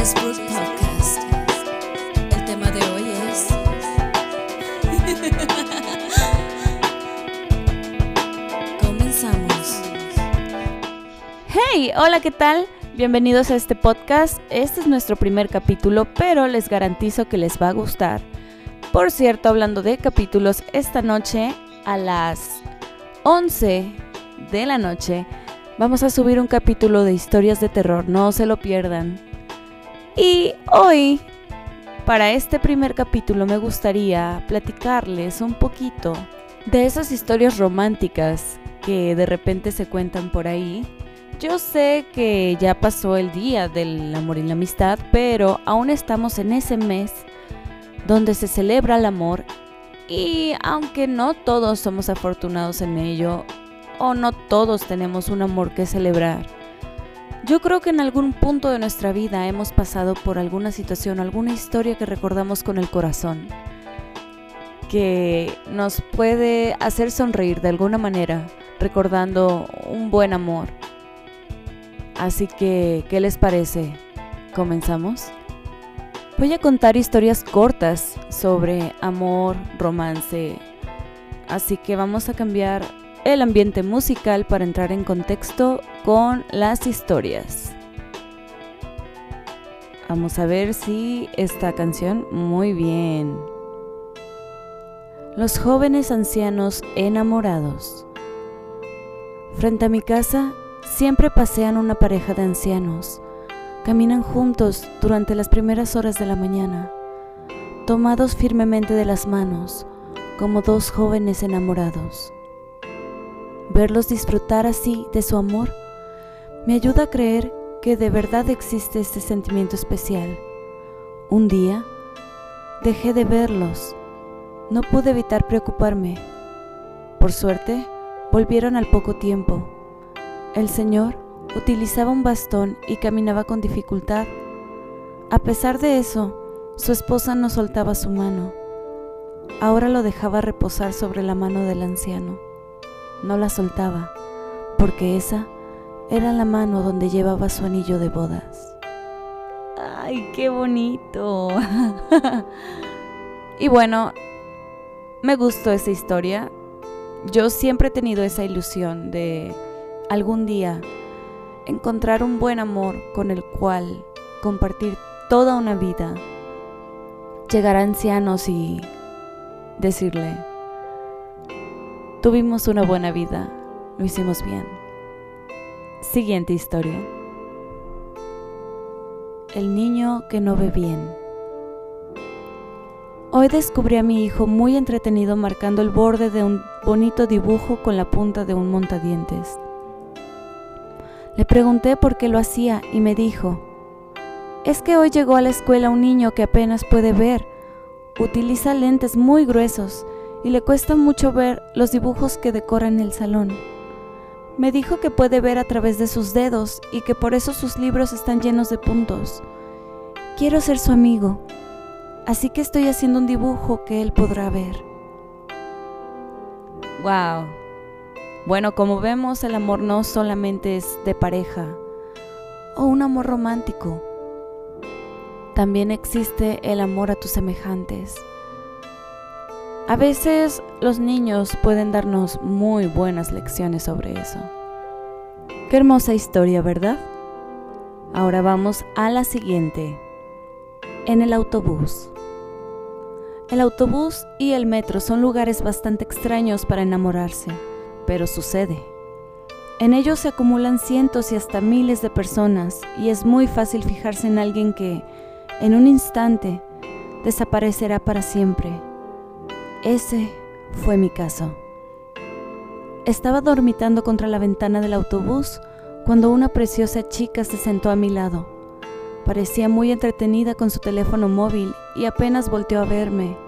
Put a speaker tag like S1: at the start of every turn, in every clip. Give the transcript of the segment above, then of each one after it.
S1: Podcast. El tema de hoy es. Comenzamos.
S2: Hey, hola, ¿qué tal? Bienvenidos a este podcast. Este es nuestro primer capítulo, pero les garantizo que les va a gustar. Por cierto, hablando de capítulos, esta noche a las 11 de la noche vamos a subir un capítulo de historias de terror, no se lo pierdan. Y hoy, para este primer capítulo, me gustaría platicarles un poquito de esas historias románticas que de repente se cuentan por ahí. Yo sé que ya pasó el día del amor y la amistad, pero aún estamos en ese mes donde se celebra el amor y aunque no todos somos afortunados en ello, o no todos tenemos un amor que celebrar, yo creo que en algún punto de nuestra vida hemos pasado por alguna situación, alguna historia que recordamos con el corazón, que nos puede hacer sonreír de alguna manera, recordando un buen amor. Así que, ¿qué les parece? ¿Comenzamos? Voy a contar historias cortas sobre amor, romance. Así que vamos a cambiar el ambiente musical para entrar en contexto con las historias. Vamos a ver si esta canción muy bien. Los jóvenes ancianos enamorados. Frente a mi casa siempre pasean una pareja de ancianos Caminan juntos durante las primeras horas de la mañana, tomados firmemente de las manos, como dos jóvenes enamorados. Verlos disfrutar así de su amor me ayuda a creer que de verdad existe este sentimiento especial. Un día dejé de verlos. No pude evitar preocuparme. Por suerte, volvieron al poco tiempo. El Señor utilizaba un bastón y caminaba con dificultad. A pesar de eso, su esposa no soltaba su mano. Ahora lo dejaba reposar sobre la mano del anciano. No la soltaba, porque esa era la mano donde llevaba su anillo de bodas. ¡Ay, qué bonito! y bueno, me gustó esa historia. Yo siempre he tenido esa ilusión de algún día encontrar un buen amor con el cual compartir toda una vida, llegar a ancianos y decirle, tuvimos una buena vida, lo hicimos bien. Siguiente historia. El niño que no ve bien. Hoy descubrí a mi hijo muy entretenido marcando el borde de un bonito dibujo con la punta de un montadientes. Le pregunté por qué lo hacía y me dijo, es que hoy llegó a la escuela un niño que apenas puede ver, utiliza lentes muy gruesos y le cuesta mucho ver los dibujos que decoran el salón. Me dijo que puede ver a través de sus dedos y que por eso sus libros están llenos de puntos. Quiero ser su amigo, así que estoy haciendo un dibujo que él podrá ver. ¡Wow! Bueno, como vemos, el amor no solamente es de pareja o un amor romántico. También existe el amor a tus semejantes. A veces los niños pueden darnos muy buenas lecciones sobre eso. Qué hermosa historia, ¿verdad? Ahora vamos a la siguiente. En el autobús. El autobús y el metro son lugares bastante extraños para enamorarse pero sucede. En ellos se acumulan cientos y hasta miles de personas y es muy fácil fijarse en alguien que, en un instante, desaparecerá para siempre. Ese fue mi caso. Estaba dormitando contra la ventana del autobús cuando una preciosa chica se sentó a mi lado. Parecía muy entretenida con su teléfono móvil y apenas volteó a verme,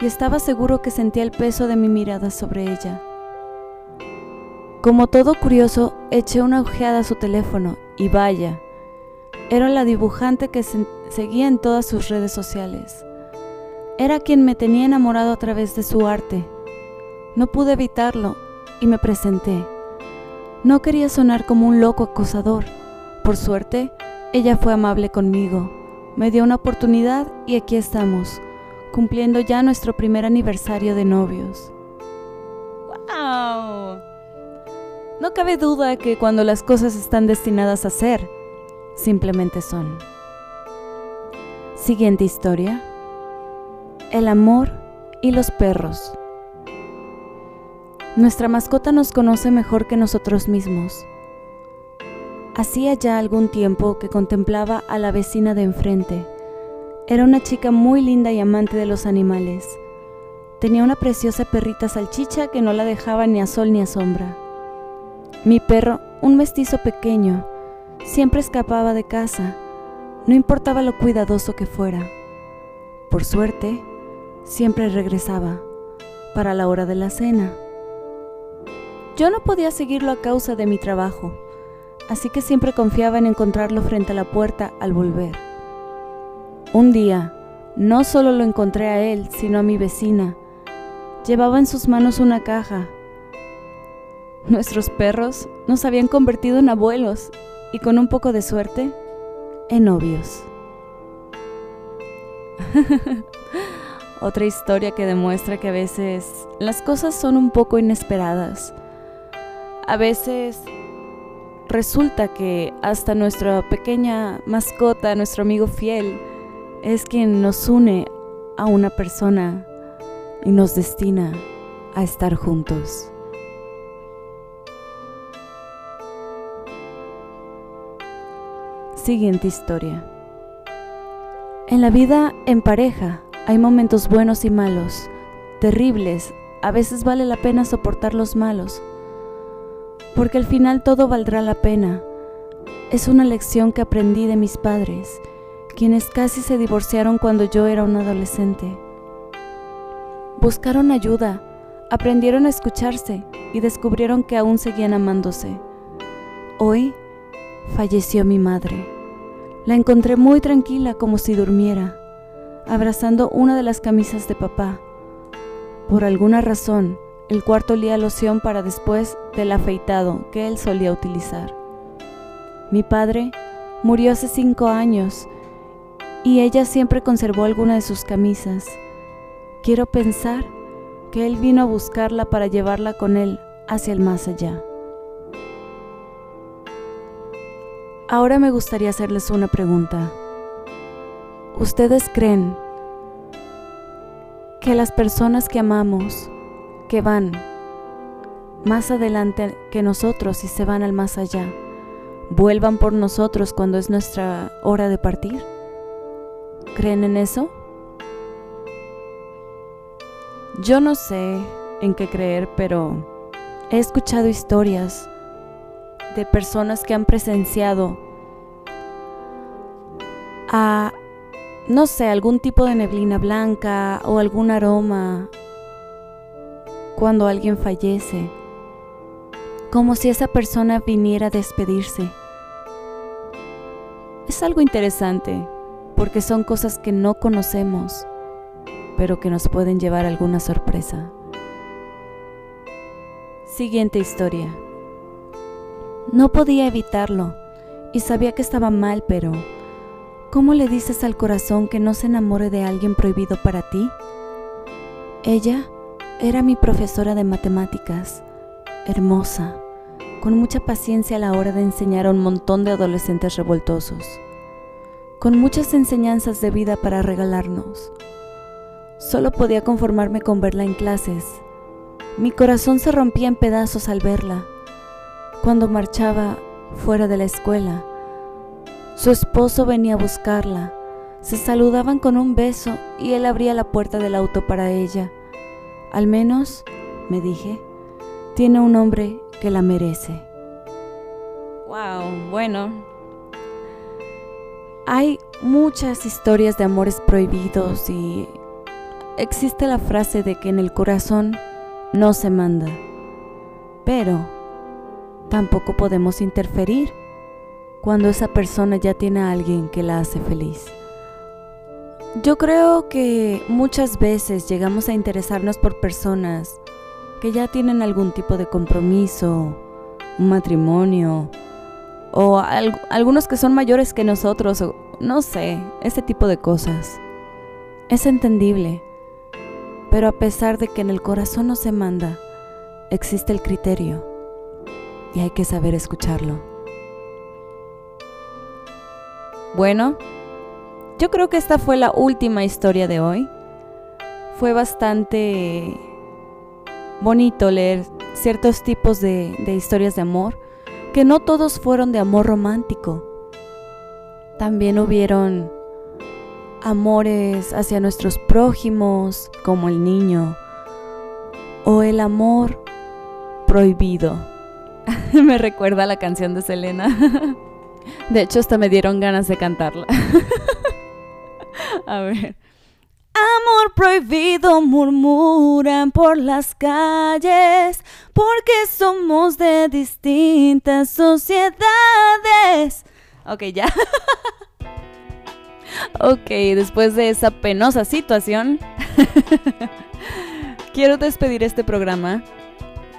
S2: y estaba seguro que sentía el peso de mi mirada sobre ella. Como todo curioso, eché una ojeada a su teléfono y vaya, era la dibujante que seguía en todas sus redes sociales. Era quien me tenía enamorado a través de su arte. No pude evitarlo y me presenté. No quería sonar como un loco acosador. Por suerte, ella fue amable conmigo, me dio una oportunidad y aquí estamos, cumpliendo ya nuestro primer aniversario de novios. ¡Wow! No cabe duda que cuando las cosas están destinadas a ser, simplemente son. Siguiente historia. El amor y los perros. Nuestra mascota nos conoce mejor que nosotros mismos. Hacía ya algún tiempo que contemplaba a la vecina de enfrente. Era una chica muy linda y amante de los animales. Tenía una preciosa perrita salchicha que no la dejaba ni a sol ni a sombra. Mi perro, un mestizo pequeño, siempre escapaba de casa, no importaba lo cuidadoso que fuera. Por suerte, siempre regresaba, para la hora de la cena. Yo no podía seguirlo a causa de mi trabajo, así que siempre confiaba en encontrarlo frente a la puerta al volver. Un día, no solo lo encontré a él, sino a mi vecina. Llevaba en sus manos una caja. Nuestros perros nos habían convertido en abuelos y con un poco de suerte, en novios. Otra historia que demuestra que a veces las cosas son un poco inesperadas. A veces resulta que hasta nuestra pequeña mascota, nuestro amigo fiel, es quien nos une a una persona y nos destina a estar juntos. Siguiente historia. En la vida en pareja hay momentos buenos y malos, terribles, a veces vale la pena soportar los malos, porque al final todo valdrá la pena. Es una lección que aprendí de mis padres, quienes casi se divorciaron cuando yo era un adolescente. Buscaron ayuda, aprendieron a escucharse y descubrieron que aún seguían amándose. Hoy falleció mi madre. La encontré muy tranquila como si durmiera, abrazando una de las camisas de papá. Por alguna razón, el cuarto olía loción para después del afeitado que él solía utilizar. Mi padre murió hace cinco años y ella siempre conservó alguna de sus camisas. Quiero pensar que él vino a buscarla para llevarla con él hacia el más allá. Ahora me gustaría hacerles una pregunta. ¿Ustedes creen que las personas que amamos, que van más adelante que nosotros y se van al más allá, vuelvan por nosotros cuando es nuestra hora de partir? ¿Creen en eso? Yo no sé en qué creer, pero he escuchado historias de personas que han presenciado a, no sé, algún tipo de neblina blanca o algún aroma cuando alguien fallece, como si esa persona viniera a despedirse. Es algo interesante porque son cosas que no conocemos, pero que nos pueden llevar a alguna sorpresa. Siguiente historia. No podía evitarlo y sabía que estaba mal, pero ¿cómo le dices al corazón que no se enamore de alguien prohibido para ti? Ella era mi profesora de matemáticas, hermosa, con mucha paciencia a la hora de enseñar a un montón de adolescentes revoltosos, con muchas enseñanzas de vida para regalarnos. Solo podía conformarme con verla en clases. Mi corazón se rompía en pedazos al verla cuando marchaba fuera de la escuela. Su esposo venía a buscarla. Se saludaban con un beso y él abría la puerta del auto para ella. Al menos, me dije, tiene un hombre que la merece. Wow, bueno. Hay muchas historias de amores prohibidos y existe la frase de que en el corazón no se manda. Pero Tampoco podemos interferir cuando esa persona ya tiene a alguien que la hace feliz. Yo creo que muchas veces llegamos a interesarnos por personas que ya tienen algún tipo de compromiso, un matrimonio o algunos que son mayores que nosotros, no sé, ese tipo de cosas. Es entendible, pero a pesar de que en el corazón no se manda, existe el criterio y hay que saber escucharlo. Bueno, yo creo que esta fue la última historia de hoy. Fue bastante bonito leer ciertos tipos de, historias de amor, que no todos fueron de amor romántico. También hubieron amores hacia nuestros prójimos, como el niño, o el amor prohibido. me recuerda a la canción de Selena. de hecho, hasta me dieron ganas de cantarla. a ver. Amor prohibido murmuran por las calles porque somos de distintas sociedades. Ok, ya. ok, después de esa penosa situación, quiero despedir este programa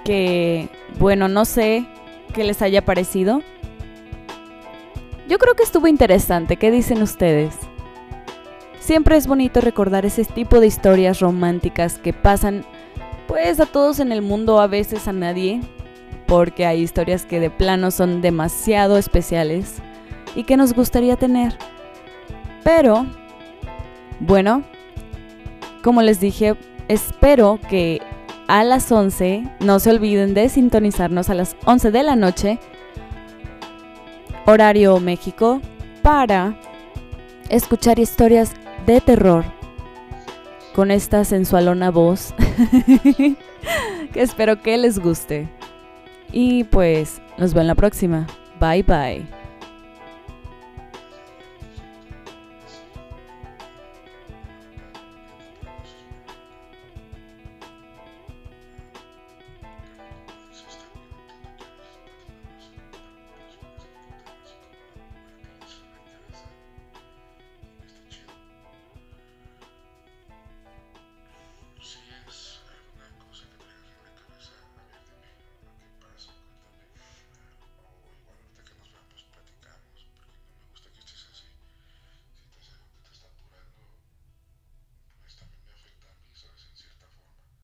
S2: que, bueno, no sé qué les haya parecido. Yo creo que estuvo interesante. ¿Qué dicen ustedes? Siempre es bonito recordar ese tipo de historias románticas que pasan pues a todos en el mundo, a veces a nadie, porque hay historias que de plano son demasiado especiales y que nos gustaría tener. Pero, bueno, como les dije, espero que a las 11 no se olviden de sintonizarnos a las 11 de la noche, horario México, para escuchar historias de terror con esta sensualona voz que espero que les guste. Y pues nos vemos en la próxima. Bye bye.